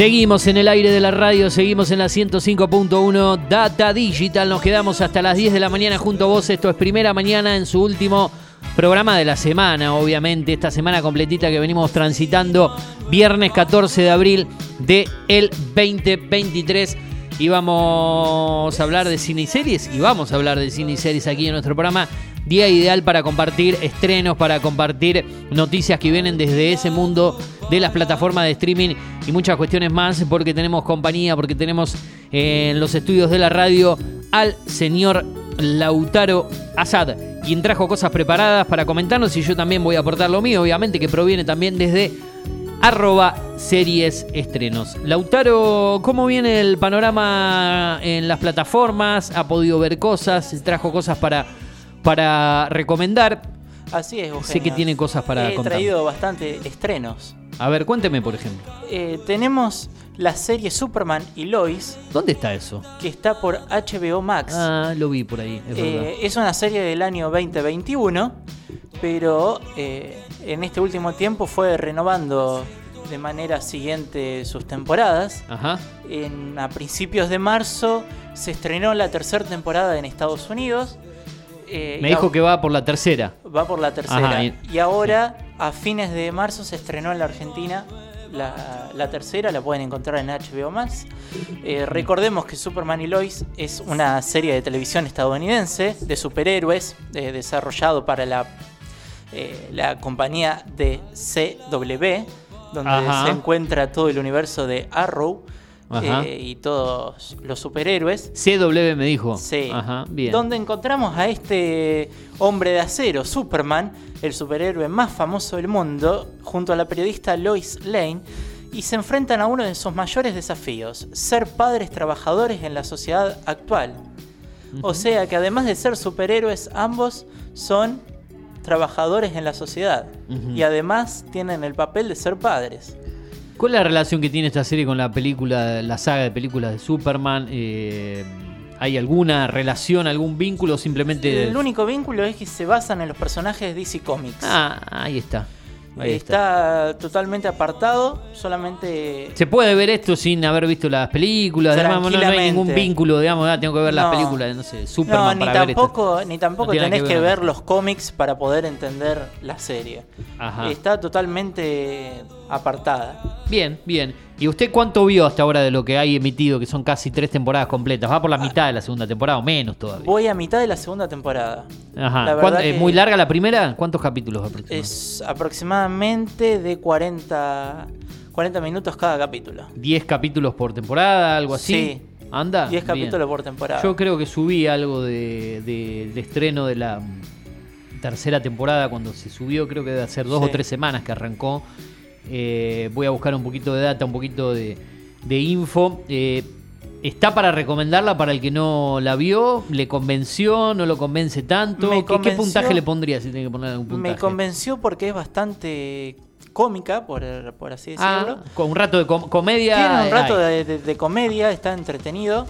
Seguimos en el aire de la radio, seguimos en la 105.1 Data Digital. Nos quedamos hasta las 10 de la mañana junto a vos. Esto es primera mañana en su último programa de la semana, obviamente. Esta semana completita que venimos transitando, viernes 14 de abril de el 2023. Y vamos a hablar de cine y series. Y vamos a hablar de cine y series aquí en nuestro programa. Día ideal para compartir estrenos, para compartir noticias que vienen desde ese mundo de las plataformas de streaming y muchas cuestiones más, porque tenemos compañía, porque tenemos eh, en los estudios de la radio al señor Lautaro Asad, quien trajo cosas preparadas para comentarnos y yo también voy a aportar lo mío, obviamente, que proviene también desde arroba series estrenos. Lautaro, ¿cómo viene el panorama en las plataformas? ¿Ha podido ver cosas? ¿Trajo cosas para, para recomendar? Así es, Eugenio. Sé que tiene cosas para He contar. traído bastante estrenos. A ver, cuénteme, por ejemplo. Eh, tenemos la serie Superman y Lois, ¿Dónde está eso? que está por HBO Max. Ah, lo vi por ahí, es. Eh, es una serie del año 2021, pero eh, en este último tiempo fue renovando de manera siguiente sus temporadas. Ajá. En, a principios de marzo se estrenó la tercera temporada en Estados Unidos. Eh, Me dijo que va por la tercera. va por la tercera. Ajá, y- y... ahora, a fines de marzo, se estrenó en la Argentina la, la tercera, la pueden encontrar en HBO Max. Eh, recordemos que Superman y Lois es una serie de televisión estadounidense de superhéroes eh, desarrollado para la, la compañía de CW, donde Ajá. se encuentra todo el universo de Arrow. Eh, y todos los superhéroes. CW me dijo. Sí. Ajá, bien. Donde encontramos a este hombre de acero, Superman, el superhéroe más famoso del mundo, junto a la periodista Lois Lane, y se enfrentan a uno de sus mayores desafíos, ser padres trabajadores en la sociedad actual. O sea que además de ser superhéroes, ambos son trabajadores en la sociedad. Y además tienen el papel de ser padres. ¿Cuál es la relación que tiene esta serie con la película, la saga de películas de Superman? Eh, ¿Hay alguna relación, algún vínculo simplemente... El único vínculo es que se basan en los personajes de DC Comics. Ah, ahí está. Ahí está. está, totalmente apartado, solamente... Se puede ver esto sin haber visto las películas, además no, no hay ningún vínculo, digamos, ah, tengo que ver las películas, no sé, Superman No, ni para ver esto. tampoco, ni tampoco tenés que que ver. ver los cómics para poder entender la serie. Ajá. Está totalmente apartada. Bien, bien. ¿Y usted cuánto vio hasta ahora de lo que hay emitido, que son casi tres temporadas completas? Va por la mitad de la segunda temporada o menos todavía. Voy a mitad de la segunda temporada. Ajá. La ¿Cuánto- verdad ¿Es muy larga la primera? ¿Cuántos capítulos aproximadamente? Es aproximadamente de 40, 40 minutos cada capítulo. 10 capítulos por temporada, algo así. Sí. ¿Anda? 10 Bien. capítulos por temporada. Yo creo que subí algo de, de- de estreno de la tercera temporada cuando se subió, creo que debe hacer dos Sí. o tres semanas que arrancó. Eh, voy a buscar un poquito de data, un poquito de, de info. Eh, ¿Está para recomendarla para el que no la vio? ¿Le convenció? ¿No lo convence tanto? ¿Qué, puntaje le pondría si tiene que poner algún puntaje? Me convenció porque es bastante cómica, por, por así decirlo. Ah, con un rato de com- comedia. Tiene un rato hay. de, de- de comedia, está entretenido.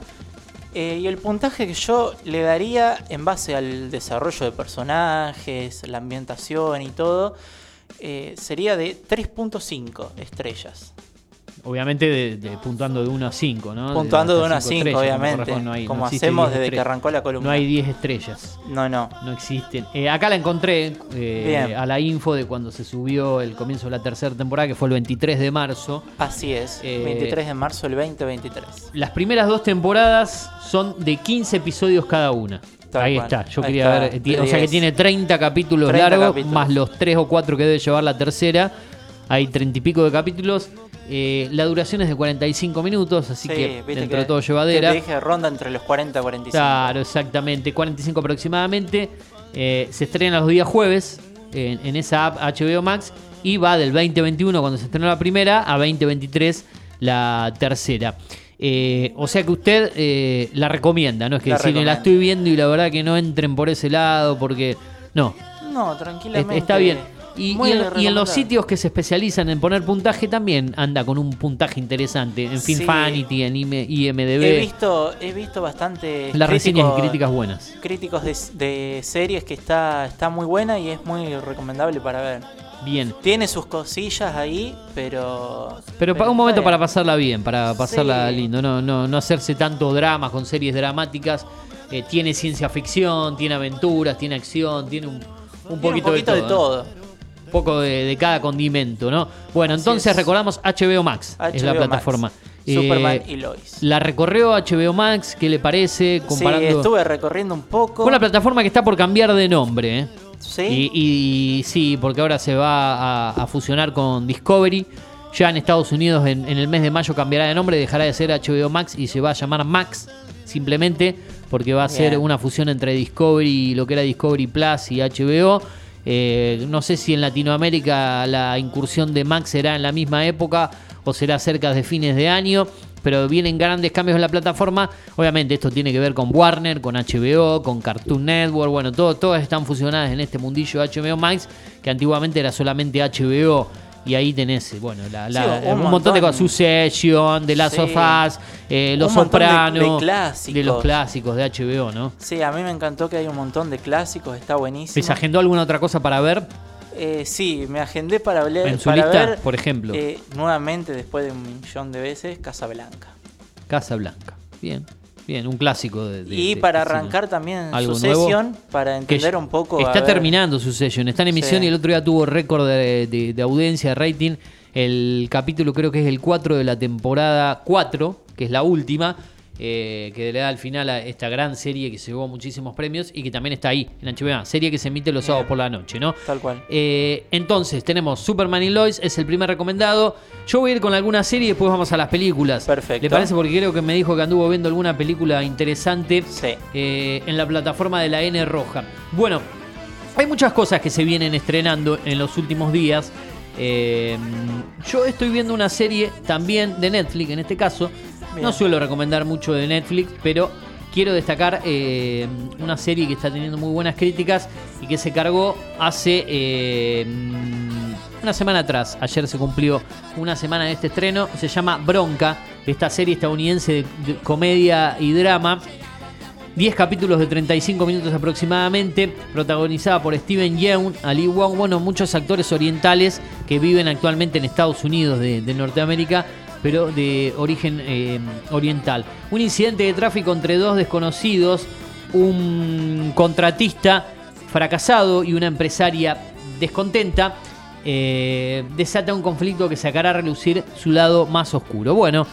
Eh, y el puntaje que yo le daría en base al desarrollo de personajes, la ambientación y todo, eh, sería de 3.5 estrellas. Obviamente de, de- puntuando de 1 a 5, ¿no? Puntuando de hasta 1 a cinco 5, estrellas, obviamente. no hay- no como existe hacemos 10 desde que estrellas. arrancó la columna. No hay 10 estrellas. No, no. No existen. Eh, acá la encontré eh, a la info de cuando se subió el comienzo de la tercera temporada, que fue el 23 de marzo. Así es. Eh, 23 de marzo del 2023. Las primeras dos temporadas son de 15 episodios cada una. Tal Ahí cual. está, yo Ahí quería está, ver. eh, O sea que 10. tiene 30 capítulos 30 largos, capítulos. más los 3 o 4 que debe llevar la tercera. Hay 30 y pico de capítulos. Eh, la duración es de 45 minutos, así Sí, que dentro de todo que llevadera. te dije ronda entre los 40 y 45. Claro, exactamente, 45 aproximadamente. Eh, se estrena los días jueves en, en esa app HBO Max y va del 2021 cuando se estrenó la primera a 2023 la tercera. Eh, o sea que usted eh, la recomienda, no es que La si la recomiendo. estoy viendo y la verdad que no entren por ese lado porque no, No, tranquilamente. está bien. Y, en, y en los sitios que se especializan en poner puntaje también anda con un puntaje interesante. En Sí. Finfanity, en IM- IMDB. He visto, he visto bastante las reseñas y críticas buenas. críticos de, de series que está, está muy buena y es muy recomendable para ver. Bien. Tiene sus cosillas ahí, pero. Pero, para un momento para pasarla bien, para pasarla Sí. lindo, no, no, no hacerse tanto drama con series dramáticas. Eh, tiene ciencia ficción, tiene aventuras, tiene acción, tiene un, un poquito, un poquito de todo. Un poco de, de cada condimento, ¿no? Bueno, Así entonces es. recordamos HBO Max, es la HBO Max, plataforma. Eh, Superman y Lois. La recorrió HBO Max, ¿qué le parece? Comparando Sí, estuve recorriendo un poco. con la plataforma que está por cambiar de nombre, ¿eh? Sí. Y, y sí, porque ahora se va a, a fusionar con Discovery. Ya en Estados Unidos en, en el mes de mayo cambiará de nombre, dejará de ser HBO Max y se va a llamar Max simplemente porque va a ser Bien. una fusión entre Discovery lo que era Discovery Plus y HBO. Eh, no sé si en Latinoamérica la incursión de Max será en la misma época o será cerca de fines de año, pero vienen grandes cambios en la plataforma. Obviamente esto tiene que ver con Warner, con HBO, con Cartoon Network, bueno, todo, todas están fusionadas en este mundillo de HBO Max, que antiguamente era solamente HBO. Y ahí tenés, bueno, la- la- Sí, un, un montón, de cosas. Succession, The Last Sí. of Us, eh, Los montón de- de Sopranos, de los clásicos de HBO, ¿no? Sí, a mí me encantó que hay un montón de clásicos, está buenísimo. ¿Se agendó alguna otra cosa para ver? Eh, sí, me agendé para, hablar, En su para lista, ver por ejemplo. eh, nuevamente, después de un millón de veces, Casablanca. Casa Blanca. Bien, bien, un clásico de. de- y de- para cine. arrancar también ¿Algo su nuevo? sesión, para Que entender un poco. Está terminando su session, está en emisión Sí. y el otro día tuvo récord de, de- de audiencia, de rating. El capítulo creo que es el 4 de la temporada 4, que es la última, eh, que le da al final a esta gran serie que se llevó muchísimos premios y que también está ahí en HBO, serie que se emite los sábados por la noche, ¿no? Tal cual. Eh, entonces, tenemos Superman y Lois, es el primer recomendado. Yo voy a ir con alguna serie y después vamos a las películas. Perfecto. ¿Le parece? Porque creo que me dijo que anduvo viendo alguna película interesante Sí. eh, en la plataforma de la N Roja. Bueno, hay muchas cosas que se vienen estrenando en los últimos días. Yo estoy viendo una serie también de Netflix, en este caso. No suelo recomendar mucho de Netflix, pero quiero destacar eh, una serie que está teniendo muy buenas críticas y que se cargó hace eh, una semana atrás. Ayer se cumplió una semana de este estreno. Se llama Bronca, esta serie estadounidense de- de comedia y drama. 10 capítulos de 35 minutos aproximadamente, protagonizada por Steven Yeun, Ali Wong, bueno, muchos actores orientales que viven actualmente en Estados Unidos de, de Norteamérica, pero de origen eh, oriental. Un incidente de tráfico entre dos desconocidos, un contratista fracasado y una empresaria descontenta, eh, desata un conflicto que sacará a relucir su lado más oscuro. Bueno,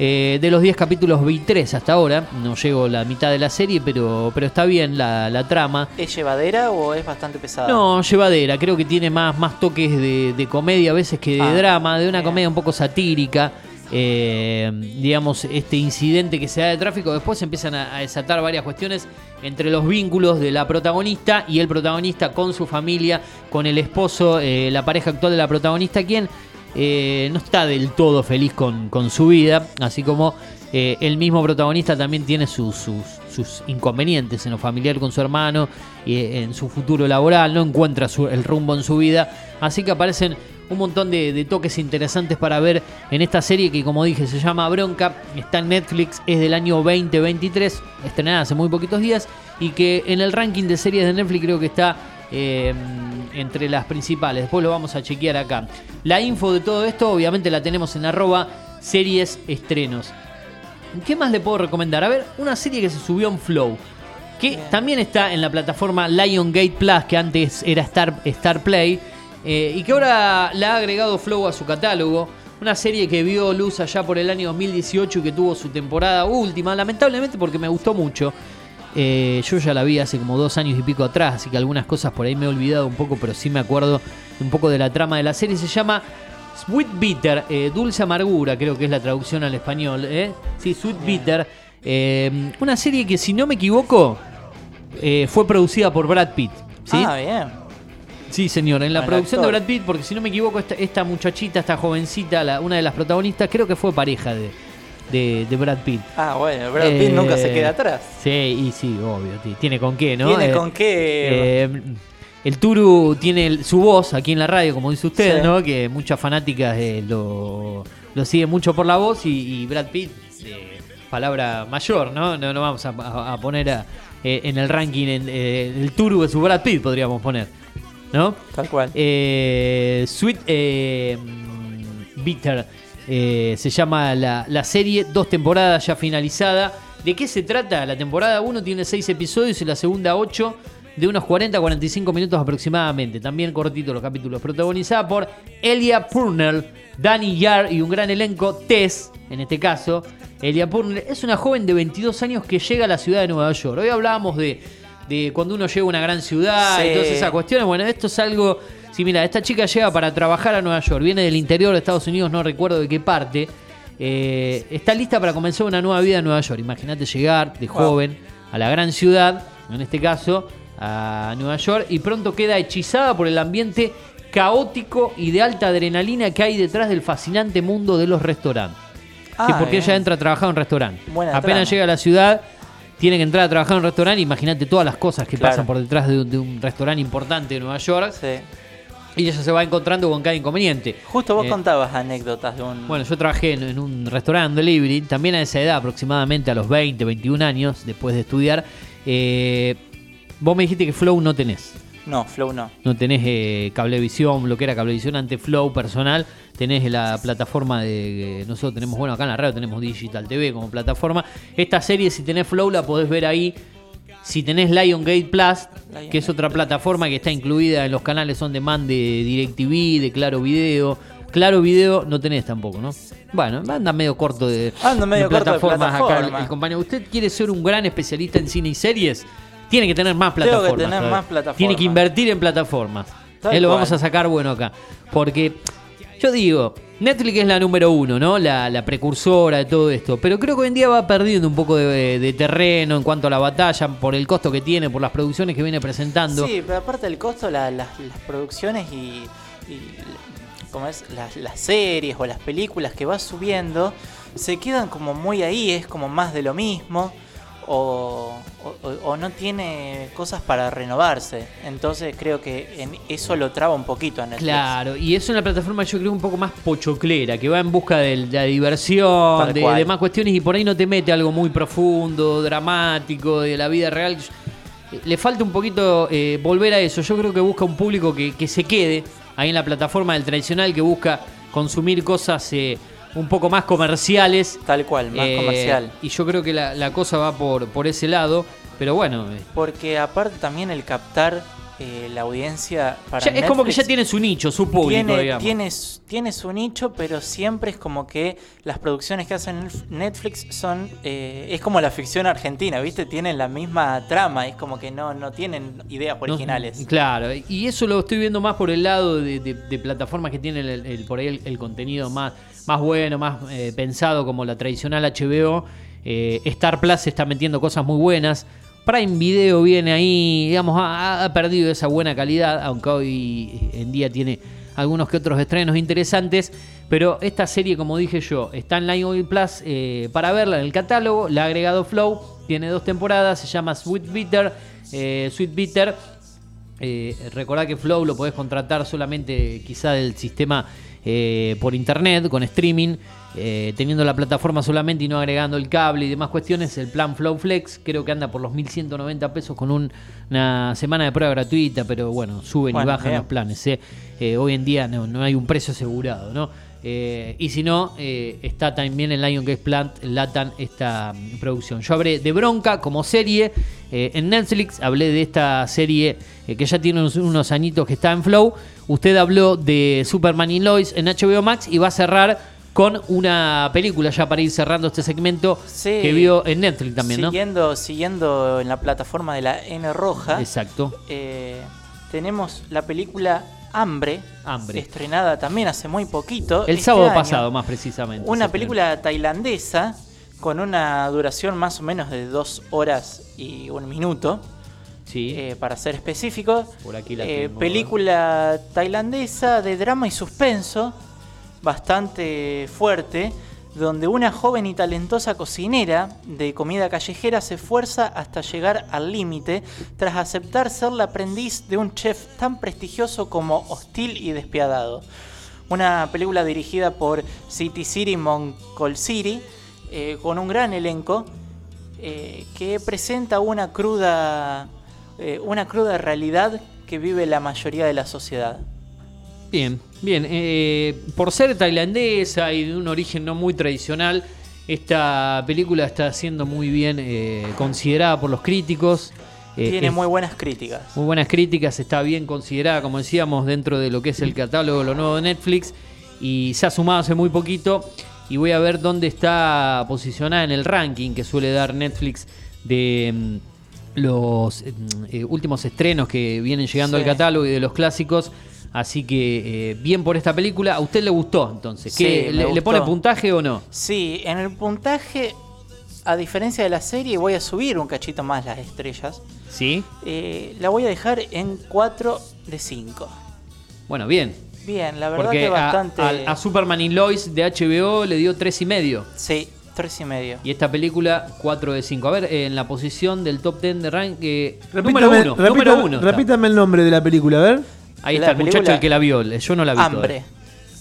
eh, de los 10 capítulos vi 3 hasta ahora, no llego a la mitad de la serie, pero, pero está bien la, la trama. ¿Es llevadera o es bastante pesada? No, llevadera, creo que tiene más, más toques de, de comedia a veces que de Ah, drama, de una bien. comedia un poco satírica. Eh, digamos, este incidente que se da de tráfico, después empiezan a, desatar varias cuestiones entre los vínculos de la protagonista y el protagonista con su familia, con el esposo, eh, la pareja actual de la protagonista, quien eh, no está del todo feliz con, con su vida, así como eh, el mismo protagonista también tiene sus, sus, inconvenientes en lo familiar con su hermano eh, en su futuro laboral, no encuentra el rumbo en su vida, así que aparecen un montón de, de toques interesantes para ver en esta serie que como dije se llama Bronca, está en Netflix, es del año 2023, estrenada hace muy poquitos días y que en el ranking de series de Netflix creo que está eh, entre las principales. Después lo vamos a chequear acá. La info de todo esto obviamente la tenemos en arroba series estrenos. ¿Qué más le puedo recomendar? A ver, una serie que se subió en Flow. Que también está en la plataforma Lion Plus, que antes era Star, Star Play. Eh, y que ahora la ha agregado Flow a su catálogo. Una serie que vio luz allá por el año 2018 y que tuvo su temporada última. Lamentablemente porque me gustó mucho. Eh, yo ya la vi hace como dos años y pico atrás, así que algunas cosas por ahí me he olvidado un poco, pero sí me acuerdo un poco de la trama de la serie. Se llama Sweet Bitter, eh, Dulce Amargura, creo que es la traducción al español. ¿eh? Sí, Sweet Bitter. Eh, una serie que, si no me equivoco, eh, fue producida por Brad Pitt. ¿sí? Ah, bien. Sí, señor, en la Buen producción de. Brad Pitt, porque si no me equivoco, esta, esta muchachita, esta jovencita, la- una de las protagonistas, creo que fue pareja de, de- de Brad Pitt. Ah, bueno, Brad Pitt Eh, nunca se queda atrás. Sí, y sí, obvio, ti- tiene con qué, ¿no? Tiene Eh, con qué. eh, el Turu tiene el- su voz aquí en la radio, como dice usted, Sí. ¿no? Que muchas fanáticas eh, lo, lo siguen mucho por la voz y, y Brad Pitt, eh, palabra mayor, ¿no? No, no vamos a, poner a- eh, en el ranking en, eh, el Turu de su Brad Pitt, podríamos poner. ¿No? Tal cual. Eh, Sweet eh, Bitter eh, se llama la, la serie, dos temporadas ya finalizada. ¿De qué se trata? La temporada 1 tiene 6 episodios y la segunda 8 de unos 40-45 minutos aproximadamente. También cortito los capítulos. Protagonizada por Elia Purnell, Danny Yar y un gran elenco, Tess, en este caso. Elia Purnell es una joven de 22 años que llega a la ciudad de Nueva York. Hoy hablábamos de, de cuando uno llega a una gran ciudad y Sí. todas esas cuestiones. Bueno, esto es algo... Sí, mira, esta chica llega para trabajar a Nueva York. Viene del interior de Estados Unidos, no recuerdo de qué parte. Eh, está lista para comenzar una nueva vida en Nueva York. Imagínate llegar de Wow. joven a la gran ciudad, en este caso a Nueva York, y pronto queda hechizada por el ambiente caótico y de alta adrenalina que hay detrás del fascinante mundo de los restaurantes. Sí, Ah, porque bien. ella entra a trabajar en un restaurante. Buena Apenas trama. llega a la ciudad, tiene que entrar a trabajar en un restaurante. Imagínate todas las cosas que Claro. pasan por detrás de un, de un restaurante importante de Nueva York. Sí. Y ella se va encontrando con cada inconveniente. Justo vos Eh, contabas anécdotas de un. bueno, yo trabajé en, en un restaurante delivery, también a esa edad, aproximadamente a los 20, 21 años, después de estudiar. Eh, vos me dijiste que Flow no tenés. No, Flow no. No tenés eh, cablevisión, lo que era cablevisión ante Flow personal. Tenés la plataforma de. nosotros tenemos, bueno, acá en la radio tenemos Digital TV como plataforma. Esta serie, si tenés Flow, la podés ver ahí. Si tenés Lion Gate Plus, Lion que es otra plataforma que está incluida en los canales on demand de DirecTV, de Claro Video. Claro Video no tenés tampoco, ¿no? Bueno, anda medio corto de, medio de corto de plataformas acá el- plataforma. el compañero. ¿Usted quiere ser un gran especialista en cine y series? Tiene que tener más Tengo que plataformas. tener más plataformas. Tiene que invertir en plataformas. Eh, lo vamos a sacar bueno acá. Porque yo digo, Netflix es la número uno, ¿no? La, la precursora de todo esto. Pero creo que hoy en día va perdiendo un poco de, de terreno en cuanto a la batalla, por el costo que tiene, por las producciones que viene presentando. Sí, pero aparte del costo, la- las, las producciones y, y ¿cómo es? Las, las series o las películas que va subiendo se quedan como muy ahí, es como más de lo mismo. O, o- o no tiene cosas para renovarse. Entonces creo que en eso lo traba un poquito a Netflix. Claro, y es una plataforma yo creo un poco más pochoclera, que va en busca de la diversión, de, de más cuestiones y por ahí no te mete algo muy profundo, dramático, de la vida real. Le falta un poquito eh, volver a eso. Yo creo que busca un público que, que se quede ahí en la plataforma del tradicional, que busca consumir cosas eh, un poco más comerciales. Tal cual, más Eh, comercial. Y yo creo que la, la cosa va por, por ese lado, pero bueno. eh, Porque aparte también el captar eh, la audiencia para ya- es como que ya tiene su nicho, su público, tiene, digamos. tiene, su- tiene su nicho, pero siempre es como que las producciones que hacen Netf- Netflix son. eh, es como la ficción argentina, ¿viste? Tienen la misma trama, es como que no, no tienen ideas No, originales. claro, y eso lo estoy viendo más por el lado de, de- de plataformas que tienen el, el- por ahí el, el contenido más, más bueno, más eh, pensado como la tradicional HBO. Eh, Star Plus está metiendo cosas muy buenas. Prime Video viene ahí, digamos, ha, ha perdido esa buena calidad, aunque hoy en día tiene algunos que otros estrenos interesantes. Pero esta serie, como dije yo, está en Lion Plus eh, para verla en el catálogo. La ha agregado Flow, tiene dos temporadas, se llama Sweet Bitter. Sweet Bitter recordá que Flow lo podés contratar solamente quizá del sistema eh, por internet, con streaming, eh, teniendo la plataforma solamente y no agregando el cable y demás cuestiones. El plan Flow Flex creo que anda por los 1.190 pesos con un- una semana de prueba gratuita, pero bueno, suben y bajan bien. los planes. ¿eh? Hoy en día no, no hay un precio asegurado, ¿no? Eh, y si no, eh, está también en Lion Gate Plant, Latan, esta producción. Yo hablé de Bronca como serie eh, en Netflix, hablé de esta serie que ya tiene unos, unos añitos que está en Flow. Usted habló de Superman y Lois en HBO Max y va a cerrar con una película ya para ir cerrando este segmento Sí. que vio en Netflix también, ¿no? siguiendo, siguiendo en la plataforma de la N Roja, Exacto. eh, tenemos la película Hambre, Hambre. estrenada también hace muy poquito. El este sábado año. pasado, más precisamente. Una estrenó. película tailandesa con una duración más o menos de dos horas y un minuto, Sí. eh, para ser específico. Por aquí la Eh, película tailandesa de drama y suspenso, bastante fuerte, donde una joven y talentosa cocinera de comida callejera se esfuerza hasta llegar al límite tras aceptar ser la aprendiz de un chef tan prestigioso como hostil y despiadado. Una película dirigida por City City Moncolciri, eh, con un gran elenco eh, que presenta una cruda, eh, una cruda realidad que vive la mayoría de la sociedad. Bien, bien. Eh, por ser tailandesa y de un origen no muy tradicional, esta película está siendo muy bien eh, considerada por los críticos. Eh, Tiene es- muy buenas críticas. muy buenas críticas, está bien considerada, como decíamos, dentro de lo que es el catálogo, lo nuevo de Netflix, y se ha sumado hace muy poquito, y voy a ver dónde está posicionada en el ranking que suele dar Netflix de mm, los eh, eh, últimos estrenos que vienen llegando Sí. al catálogo y de los clásicos. Así que eh, bien por esta película. ¿A usted le gustó entonces? Sí, ¿Qué, me le, pone puntaje o no? Sí, en el puntaje, a diferencia de la serie, voy a subir un cachito más las estrellas. Sí. Eh, la voy a dejar en 4 de 5. Bueno, bien. Bien, la verdad Porque que bastante. a, a Superman y Lois de HBO le dio tres y medio. Sí, 3 y medio. Y esta película, 4 de 5. A ver, en la posición del top 10 de rank, eh, Repítame, número 1. repítame- Número uno. está. repítame el nombre de la película, a ver. Ahí La está el muchacho el que la vio. Yo no la vi. Hambre.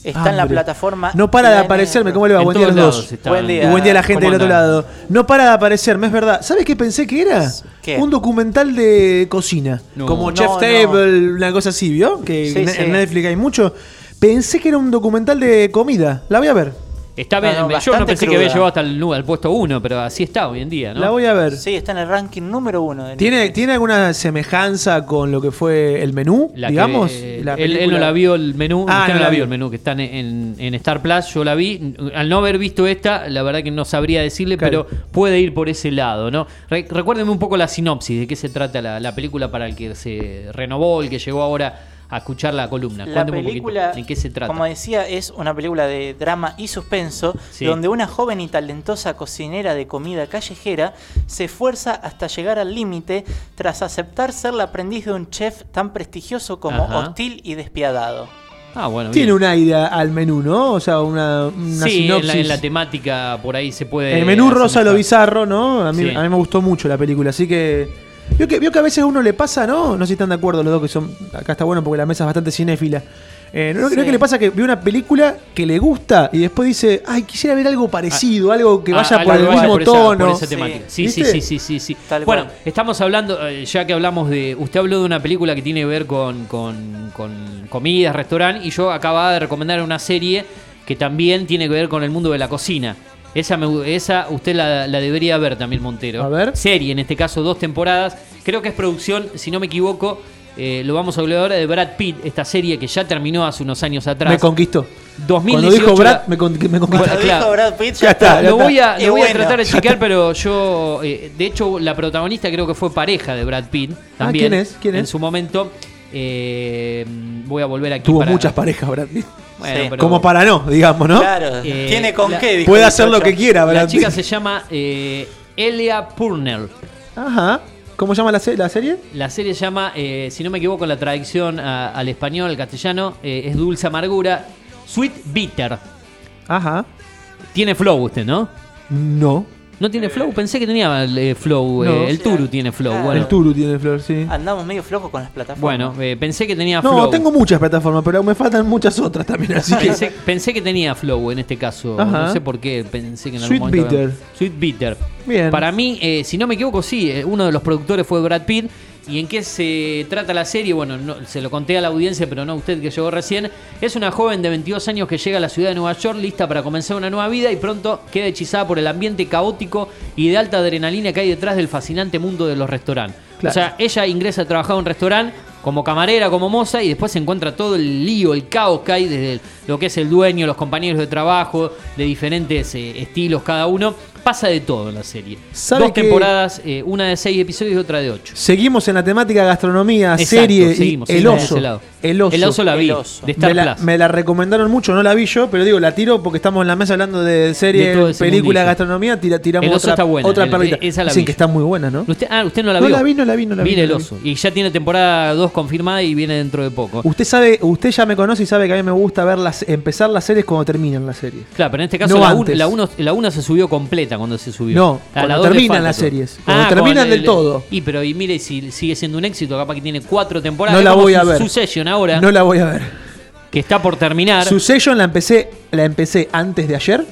Está en la plataforma. No para de aparecerme, ¿cómo le va? En Buen día a los dos. Buen día. Y buen día a la gente ¿Cómo del otro lado. No para de aparecerme, es verdad. ¿Sabes qué pensé que era? ¿Qué? Un documental de cocina. No. Como No, Chef no. Table, una cosa así, ¿vio? Que Sí, en, sí. en Netflix hay mucho. Pensé que era un documental de comida. La voy a ver. Está bien. No, no, Yo no pensé que había llegado hasta el, al puesto 1, pero así está hoy en día, ¿no? La voy a ver. Sí, está en el ranking número uno. De ¿Tiene, Netflix. ¿Tiene alguna semejanza con lo que fue el menú? La que, digamos. eh, La él, él no la vio el menú, Ah, usted no no la vio vi. el menú que están en, en Star Plus, yo la vi. Al no haber visto esta, la verdad que no sabría decirle, Claro. pero puede ir por ese lado, ¿no? Re- recuérdeme un poco la sinopsis, de qué se trata la, la película para el que se renovó, el que llegó ahora a escuchar la columna. La Cuénteme un película, poquito, ¿en qué se trata? como decía, es una película de drama y suspenso, Sí. donde una joven y talentosa cocinera de comida callejera se esfuerza hasta llegar al límite tras aceptar ser la aprendiz de un chef tan prestigioso como Ajá. hostil y despiadado. Ah, bueno, Tiene bien. un aire al menú, ¿no? O sea, una, una Sí, en sinopsis. la, en la temática por ahí se puede. El menú rosa lo bizarro, ¿no? A mí, Sí. a mí me gustó mucho la película, así que. Vio que, vio que a veces a uno le pasa, ¿no? No sé si están de acuerdo los dos que son. Acá está bueno porque la mesa es bastante cinéfila. Eh, ¿no, Sí. ¿no que le pasa que ve una película que le gusta y después dice, ay, quisiera ver algo parecido, algo que Ah, vaya algo por el mismo por esa- tono? por esa Sí. Sí, sí, sí, sí, sí, sí. Tal bueno, cual. estamos hablando, eh, ya que hablamos de. Usted habló de una película que tiene que ver con, con, con comidas, restaurante, y yo acababa de recomendar una serie que también tiene que ver con el mundo de la cocina. Esa, me- esa usted la, la debería ver también, Montero. A ver. Serie, en este caso, dos temporadas. Creo que es producción, si no me equivoco, eh, lo vamos a hablar ahora de Brad Pitt, esta serie que ya terminó hace unos años atrás. Me conquistó. 2018 Cuando dijo Brad, me, con- me conquistó. Bueno, Cuando claro. dijo Brad Pitt, Ya ya, está, lo voy a, Y lo voy a bueno. tratar de chequear, pero yo. eh, de hecho, la protagonista creo que fue pareja de Brad Pitt. También, ¿quién es? ¿Quién En es? su momento. Eh, voy a volver aquí. Tuvo para- muchas parejas, Brad Pitt. Bueno, Sí. pero- Como para no, digamos, ¿no? Claro, Eh, tiene con la- qué. dijo Puede hacer lo que quiera, Brad La chica se llama eh, Elia Purnell. Ajá. ¿Cómo llama la, se- la serie? La serie se llama, eh, si no me equivoco, la traducción a- al español, al castellano, eh, es Dulce Amargura. Sweet Bitter. Ajá. Tiene flow usted, ¿no? No. ¿No tiene flow? Pensé que tenía eh, flow. eh, No. el Turu tiene flow. Claro. Bueno, El Turu tiene flor, sí. Andamos medio flojos con las plataformas. bueno eh, pensé que tenía No, flow. tengo muchas plataformas, pero me faltan muchas otras también, así que. Pensé, pensé que tenía flow en este caso. Ajá. No sé por qué. Pensé que en Sweet algún momento. Bitter. Sweet Bitter. Bien. Para mí, eh, si no me equivoco, sí. eh, uno de los productores fue Brad Pitt. ¿Y en qué se trata la serie? Bueno, no- se lo conté a la audiencia, pero no a usted que llegó recién. Es una joven de 22 años que llega a la ciudad de Nueva York lista para comenzar una nueva vida y pronto queda hechizada por el ambiente caótico y de alta adrenalina que hay detrás del fascinante mundo de los restaurantes. Claro. O sea, ella ingresa a trabajar en un restaurante como camarera, como moza, y después se encuentra todo el lío, el caos que hay desde lo que es el dueño, los compañeros de trabajo, de diferentes eh, estilos cada uno. Pasa de todo en la serie. ¿Sabe Dos que- temporadas, eh, una de seis episodios y otra de ocho. Seguimos en la temática gastronomía, Exacto, serie. y seguimos, el seguimos oso. ese lado. El oso. El oso la vi, El oso. de Star me, la, Plus. me la recomendaron mucho, no la vi yo, pero digo, la tiro porque estamos en la mesa hablando de serie, De película, gastronomía, tira, tiramos El oso otra, está buena, otra el- perlita. esa la vi que yo. está muy buena, ¿no? Usted, ah, usted no la No vio. la vi, no la vi, no la vi, Mire no el oso. Y ya tiene temporada 2 confirmada y viene dentro de poco. Usted sabe, usted ya me conoce y sabe que a mí me gusta ver las, empezar las series cuando terminan las series. Claro, pero en este caso No la 1 antes. la uno, la uno se subió completa cuando se subió. No, A la cuando le terminan las todo. series, cuando terminan con del todo. Y pero y mire si sigue siendo un éxito, capaz que tiene cuatro temporadas. No la voy a su- ver. Succession ahora, No la voy a ver. que está por terminar. Succession la empecé, la empecé antes de ayer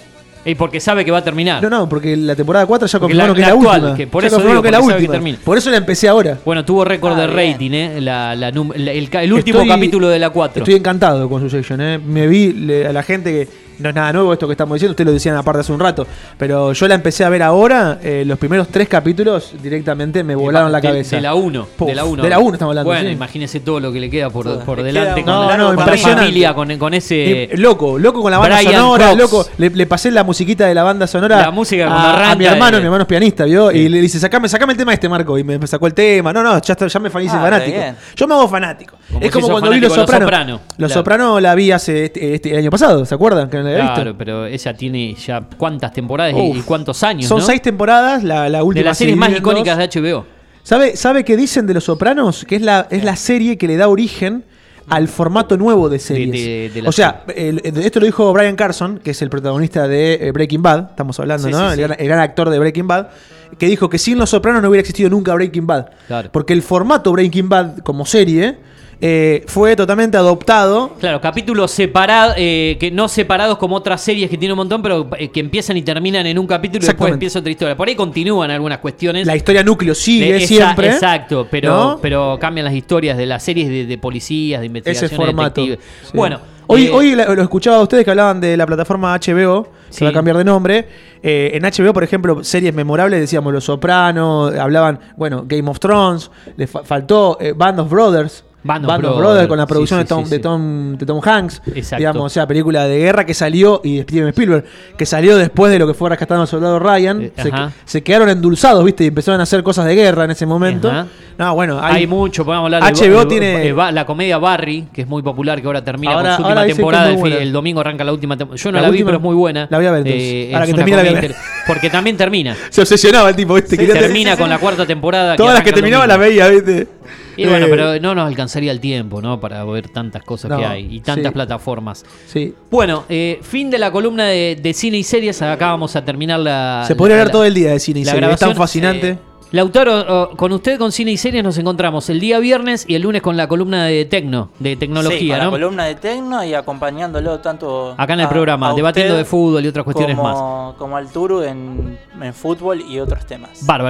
Y porque sabe que va a terminar. No, no, porque la temporada 4 ya confirmaron la- que es la la actual, última. que por Ya eso digo, que la que última. Por eso la empecé ahora. Bueno, tuvo récord Ah, de rating, ¿eh? La, la la- el, último Estoy- capítulo de la 4. Estoy encantado con Succession, ¿eh? Me vi le- a la gente que no es nada nuevo esto que estamos diciendo, ustedes lo decían aparte hace un rato, pero yo la empecé a ver ahora, eh, los primeros tres capítulos directamente me volaron la cabeza. De la 1. Puf, de la 1. de la uno estamos hablando, Bueno, sí. imagínese todo lo que le queda por, por Le delante queda con, No, no, con la familia, con, con ese. Eh, loco, loco con la banda Brian sonora, Cox. loco. Le, le pasé la musiquita de la banda sonora La música a, mi hermano, de- mi hermano es pianista, ¿vio? Sí. Y le dice, sacame, sacame el tema de este Marco. Y me, me sacó el tema. No, no, ya, está- ya me hice Ah, fanático. bien. Yo me hago fanático. Como es si como cuando vi Los. Soprano. Los Claro. Sopranos la vi hace este, este- el año pasado, ¿se acuerdan? Claro, pero ella tiene ya cuántas temporadas y- Uf. y cuántos años. Son ¿no? seis temporadas, la, la última de las se series más dos. icónicas de HBO. ¿Sabe, ¿Sabe qué dicen de Los Sopranos? Que es la, es la serie que le da origen al formato nuevo de series. de- de la o sea, el- esto lo dijo Brian Carson, que es el protagonista de eh, Breaking Bad, estamos hablando, Sí, ¿no? sí, el, sí. gran, el gran actor de Breaking Bad, que dijo que sin Los Sopranos no hubiera existido nunca Breaking Bad. Claro. Porque el formato Breaking Bad como serie eh, fue totalmente adoptado Claro, capítulos separados, eh, que no separados como otras series que tiene un montón, pero eh, que empiezan y terminan en un capítulo y después empieza otra historia. Por ahí continúan algunas cuestiones. La historia núcleo sigue esa- siempre. Exacto, pero, ¿no? pero cambian las historias de las series de, de policías, de investigación. ese formato. Sí. Bueno, hoy, hoy lo escuchaba a ustedes que hablaban de la plataforma HBO, Sí. que va a cambiar de nombre. Eh, en HBO, por ejemplo, series memorables, decíamos Los Sopranos, hablaban, bueno, Game of Thrones, le fa- faltó eh, Band of Brothers. Band of Brothers, con la producción sí, de, Tom, sí, de. Tom, de Tom Hanks. Exacto. Digamos, o sea, película de guerra que salió, y de Steven Spielberg, que salió después de lo que fue rescatando al soldado Ryan. Eh, se, quedaron endulzados, ¿viste? Y empezaron a hacer cosas de guerra en ese momento. Ajá. No, bueno, hay, hay, mucho, podemos hablar de HBO tiene- eh, la comedia Barry, que es muy popular, que ahora termina Ahora- con su última temporada. El, domingo arranca la última temporada. Yo no La la, vi, pero es muy buena. la voy a ver. Eh, Ahora que una termine la inter- Porque también termina. Se obsesionaba el tipo, ¿viste? Termina con la cuarta temporada. Todas las que terminaba las domingo. veía, ¿viste? Y bueno, Eh, pero no nos alcanzaría el tiempo, ¿no? Para ver tantas cosas No, que hay y tantas sí. plataformas. Sí. Bueno, eh, fin de la columna de, de cine y series. Acá vamos a terminar la. Se podría la- hablar todo el día de cine y la serie, Es tan fascinante. eh, Lautaro, con usted con cine y series nos encontramos el día viernes y el lunes con la columna de tecno, de Sí, tecnología, con la columna de Tecno y acompañándolo tanto Acá en el a- programa, a debatiendo de fútbol y otras cuestiones como, más. como al Turu en, en fútbol y otros temas. Bárbaro.